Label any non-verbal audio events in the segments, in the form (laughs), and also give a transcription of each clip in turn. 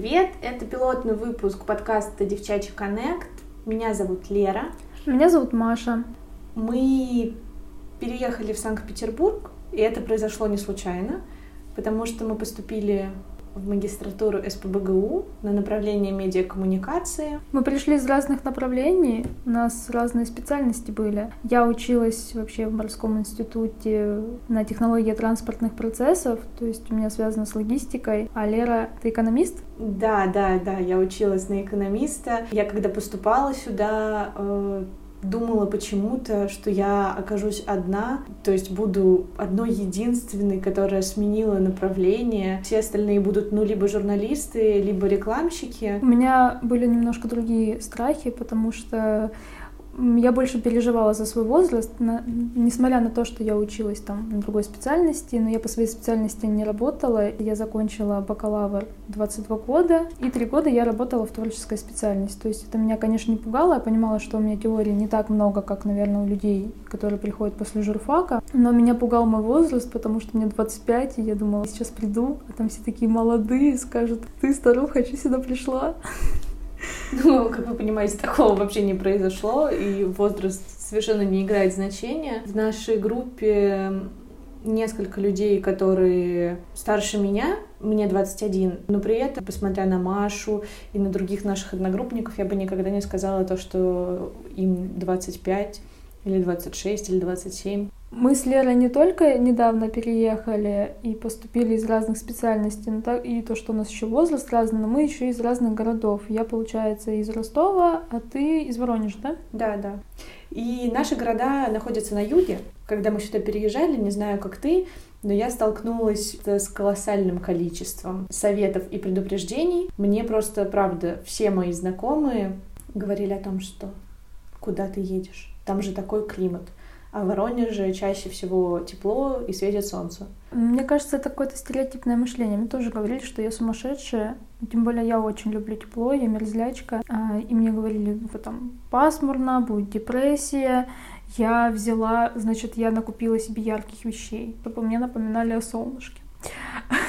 привет! Это пилотный выпуск подкаста «Девчачий коннект». Меня зовут Лера. Меня зовут Маша. Мы переехали в Санкт-Петербург, и это произошло не случайно, потому что мы поступили в магистратуру СПБГУ на направление медиакоммуникации. Мы пришли из разных направлений, у нас разные специальности были. Я училась вообще в морском институте на технологии транспортных процессов, то есть у меня связано с логистикой. А Лера, ты экономист? Да, да, да, я училась на экономиста. Я когда поступала сюда, э, думала почему-то, что я окажусь одна, то есть буду одной единственной, которая сменила направление. Все остальные будут, ну, либо журналисты, либо рекламщики. У меня были немножко другие страхи, потому что я больше переживала за свой возраст, на, несмотря на то, что я училась там на другой специальности, но я по своей специальности не работала. Я закончила бакалавр 22 года, и три года я работала в творческой специальности. То есть это меня, конечно, не пугало, я понимала, что у меня теории не так много, как, наверное, у людей, которые приходят после журфака, но меня пугал мой возраст, потому что мне 25, и я думала, сейчас приду, а там все такие молодые, скажут, ты, старуха, что сюда пришла? (laughs) Ну, как вы понимаете, такого вообще не произошло, и возраст совершенно не играет значения. В нашей группе несколько людей, которые старше меня, мне 21, но при этом, посмотря на Машу и на других наших одногруппников, я бы никогда не сказала то, что им 25 или 26 или 27. Мы с Лерой не только недавно переехали и поступили из разных специальностей, но так и то, что у нас еще возраст разный, но мы еще из разных городов. Я, получается, из Ростова, а ты из Воронежа, да? Да, да. И наши города находятся на юге. Когда мы сюда переезжали, не знаю, как ты, но я столкнулась с колоссальным количеством советов и предупреждений. Мне просто, правда, все мои знакомые говорили о том, что куда ты едешь, там же такой климат а в Воронеже чаще всего тепло и светит солнце. Мне кажется, это какое-то стереотипное мышление. Мне тоже говорили, что я сумасшедшая. Тем более я очень люблю тепло, я мерзлячка. А, и мне говорили, вот там пасмурно, будет депрессия. Я взяла, значит, я накупила себе ярких вещей, чтобы мне напоминали о солнышке.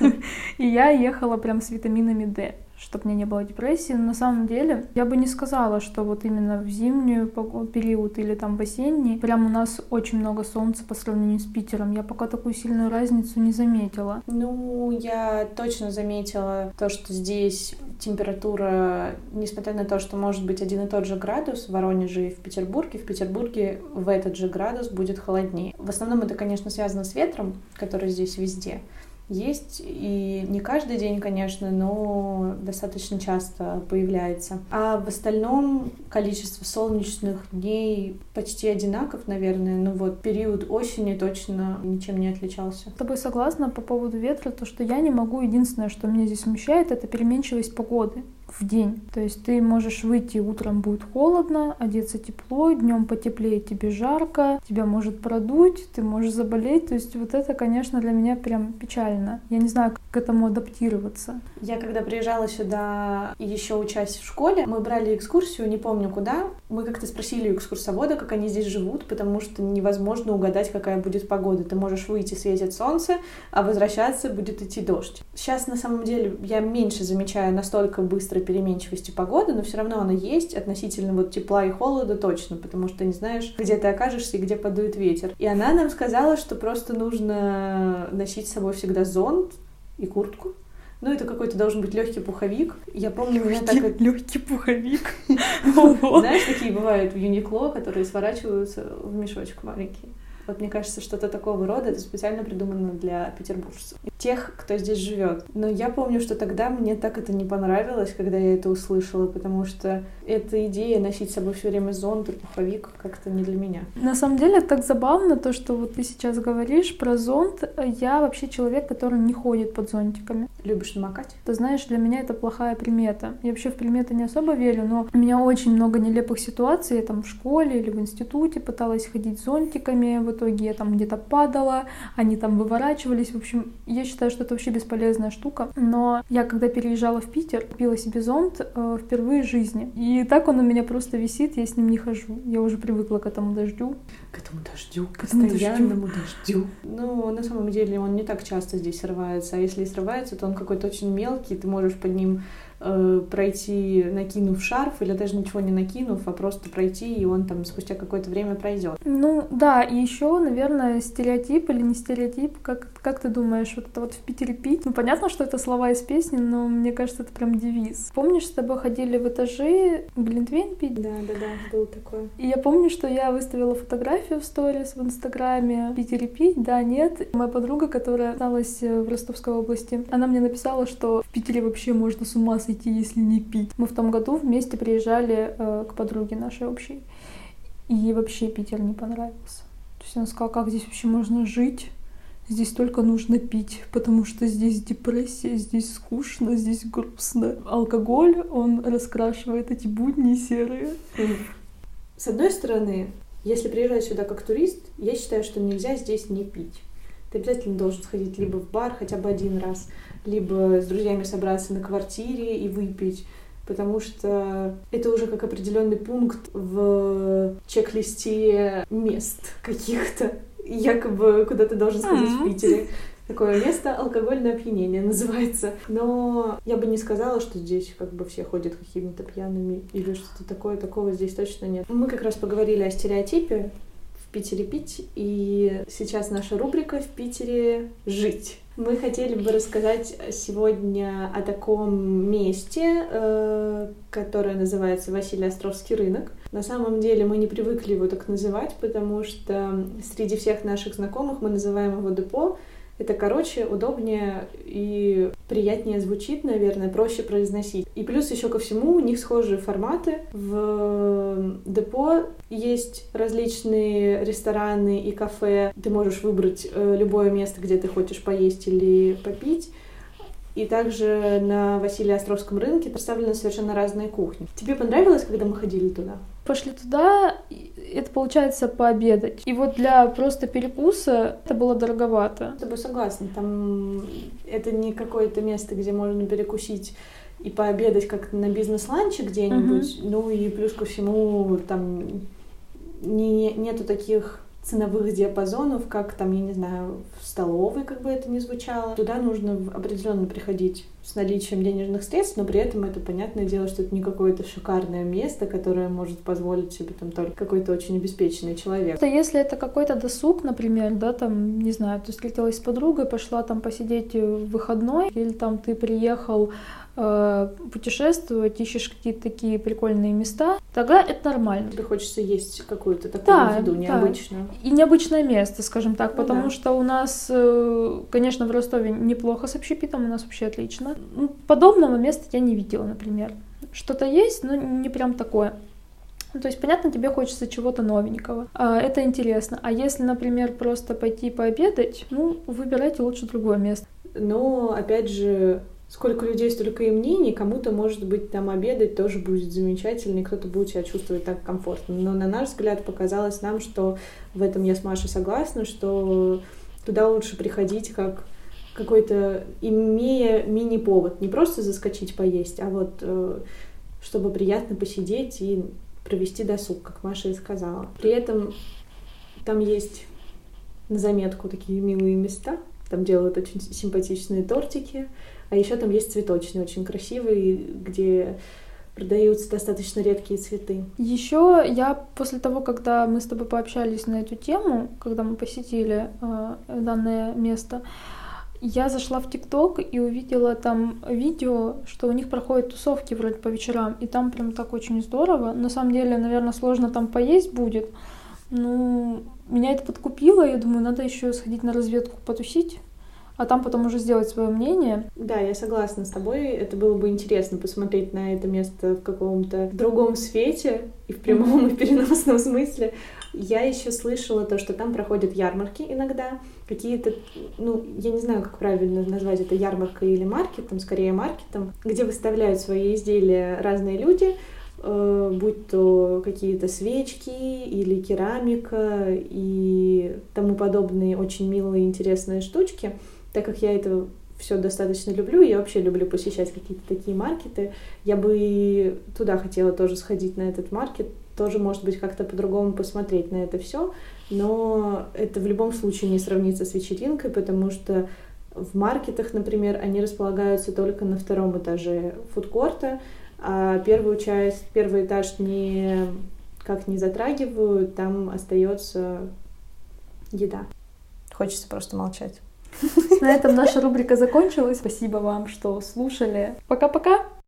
(laughs) И я ехала прям с витаминами D чтобы мне не было депрессии. Но на самом деле я бы не сказала, что вот именно в зимнюю период или там в осенний прям у нас очень много солнца по сравнению с Питером. Я пока такую сильную разницу не заметила. Ну, я точно заметила то, что здесь температура, несмотря на то, что может быть один и тот же градус в Воронеже и в Петербурге, в Петербурге в этот же градус будет холоднее. В основном это, конечно, связано с ветром, который здесь везде есть, и не каждый день, конечно, но достаточно часто появляется. А в остальном количество солнечных дней почти одинаков, наверное. Ну вот, период осени точно ничем не отличался. С тобой согласна по поводу ветра, то, что я не могу, единственное, что меня здесь смущает, это переменчивость погоды в день. То есть ты можешь выйти, утром будет холодно, одеться тепло, днем потеплее, тебе жарко, тебя может продуть, ты можешь заболеть. То есть вот это, конечно, для меня прям печально. Я не знаю, как к этому адаптироваться. Я когда приезжала сюда и еще учась в школе, мы брали экскурсию, не помню куда. Мы как-то спросили у экскурсовода, как они здесь живут, потому что невозможно угадать, какая будет погода. Ты можешь выйти, светит солнце, а возвращаться будет идти дождь. Сейчас, на самом деле, я меньше замечаю настолько быстро быстрой переменчивости погоды, но все равно она есть относительно вот тепла и холода точно, потому что не знаешь, где ты окажешься и где подует ветер. И она нам сказала, что просто нужно носить с собой всегда зонт и куртку. Ну, это какой-то должен быть легкий пуховик. Я помню, меня так... Легкий (laughs) пуховик. (laughs) Знаешь, такие бывают в Юникло, которые сворачиваются в мешочек маленький. Вот мне кажется, что-то такого рода это специально придумано для петербуржцев. Тех, кто здесь живет. Но я помню, что тогда мне так это не понравилось, когда я это услышала, потому что эта идея носить с собой все время зонт пуховик как-то не для меня. На самом деле так забавно, то, что вот ты сейчас говоришь про зонт. Я вообще человек, который не ходит под зонтиками. Любишь намокать? Ты знаешь, для меня это плохая примета. Я вообще в приметы не особо верю, но у меня очень много нелепых ситуаций. Я там в школе или в институте пыталась ходить зонтиками, вот итоге я там где-то падала, они там выворачивались. В общем, я считаю, что это вообще бесполезная штука. Но я, когда переезжала в Питер, купила себе зонт э, впервые в жизни. И так он у меня просто висит, я с ним не хожу. Я уже привыкла к этому дождю. К этому дождю, к постоянному дождю. дождю. Ну, на самом деле, он не так часто здесь срывается. А если и срывается, то он какой-то очень мелкий, ты можешь под ним э, пройти, накинув шарф, или даже ничего не накинув, а просто пройти, и он там спустя какое-то время пройдет. Ну да, и еще, наверное, стереотип или не стереотип, как, как ты думаешь, вот это вот в Питере пить? Ну понятно, что это слова из песни, но мне кажется, это прям девиз. Помнишь, с тобой ходили в этажи Глинтвейн пить? Да, да, да, было такое. И я помню, что я выставила фотографию в сторис в Инстаграме Питере пить, да, нет. Моя подруга, которая осталась в Ростовской области, она мне написала, что в Питере вообще можно с ума сойти, если не пить. Мы в том году вместе приезжали э, к подруге нашей общей, и ей вообще Питер не понравился. То есть она сказала, как здесь вообще можно жить, здесь только нужно пить, потому что здесь депрессия, здесь скучно, здесь грустно. Алкоголь, он раскрашивает эти будни серые. С одной стороны, если приезжать сюда как турист, я считаю, что нельзя здесь не пить. Ты обязательно должен сходить либо в бар хотя бы один раз, либо с друзьями собраться на квартире и выпить, потому что это уже как определенный пункт в чек-листе мест каких-то, якобы куда ты должен сходить mm-hmm. в Питере. Такое место алкогольное опьянение называется. Но я бы не сказала, что здесь как бы все ходят какими-то пьяными или что-то такое. Такого здесь точно нет. Мы как раз поговорили о стереотипе Питере пить, и сейчас наша рубрика «В Питере жить». Мы хотели бы рассказать сегодня о таком месте, э, которое называется Василий Островский рынок. На самом деле мы не привыкли его так называть, потому что среди всех наших знакомых мы называем его депо, это короче, удобнее и приятнее звучит, наверное, проще произносить. И плюс еще ко всему у них схожие форматы. В депо есть различные рестораны и кафе. Ты можешь выбрать э, любое место, где ты хочешь поесть или попить. И также на Василия Островском рынке представлены совершенно разные кухни. Тебе понравилось, когда мы ходили туда? Пошли туда, это получается пообедать. И вот для просто перекуса это было дороговато. С тобой согласна. Там это не какое-то место, где можно перекусить и пообедать как на бизнес-ланче где-нибудь. Uh-huh. Ну и плюс ко всему там не, нету таких ценовых диапазонов, как там, я не знаю, в столовой, как бы это ни звучало. Туда нужно определенно приходить с наличием денежных средств, но при этом это понятное дело, что это не какое-то шикарное место, которое может позволить себе там только какой-то очень обеспеченный человек. Это если это какой-то досуг, например, да, там, не знаю, ты встретилась с подругой, пошла там посидеть в выходной, или там ты приехал Э, путешествовать, ищешь какие-то такие прикольные места, тогда это нормально. Тебе хочется есть какую-то такую да, еду необычную. Да. И необычное место, скажем так, ну, потому да. что у нас, э, конечно, в Ростове неплохо с общепитом, у нас вообще отлично. Ну, подобного места я не видела, например. Что-то есть, но не прям такое. Ну, то есть, понятно, тебе хочется чего-то новенького. А, это интересно. А если, например, просто пойти пообедать, ну, выбирайте лучше другое место. Но, опять же, сколько людей, столько и мнений, кому-то, может быть, там обедать тоже будет замечательно, и кто-то будет себя чувствовать так комфортно. Но на наш взгляд показалось нам, что в этом я с Машей согласна, что туда лучше приходить как какой-то, имея мини-повод, не просто заскочить поесть, а вот э, чтобы приятно посидеть и провести досуг, как Маша и сказала. При этом там есть на заметку такие милые места, там делают очень симпатичные тортики, а еще там есть цветочный, очень красивый, где продаются достаточно редкие цветы. Еще я после того, когда мы с тобой пообщались на эту тему, когда мы посетили э, данное место, я зашла в ТикТок и увидела там видео, что у них проходят тусовки вроде по вечерам, и там прям так очень здорово. На самом деле, наверное, сложно там поесть будет. Ну, меня это подкупило, я думаю, надо еще сходить на разведку потусить а там потом уже сделать свое мнение. Да, я согласна с тобой. Это было бы интересно посмотреть на это место в каком-то другом свете и в прямом и переносном смысле. Я еще слышала то, что там проходят ярмарки иногда, какие-то, ну, я не знаю, как правильно назвать это, ярмаркой или маркетом, скорее маркетом, где выставляют свои изделия разные люди, э, будь то какие-то свечки или керамика и тому подобные очень милые интересные штучки так как я это все достаточно люблю, я вообще люблю посещать какие-то такие маркеты, я бы туда хотела тоже сходить на этот маркет, тоже, может быть, как-то по-другому посмотреть на это все, но это в любом случае не сравнится с вечеринкой, потому что в маркетах, например, они располагаются только на втором этаже фудкорта, а первую часть, первый этаж не как не затрагивают, там остается еда. Хочется просто молчать. На этом наша рубрика закончилась. Спасибо вам, что слушали. Пока-пока!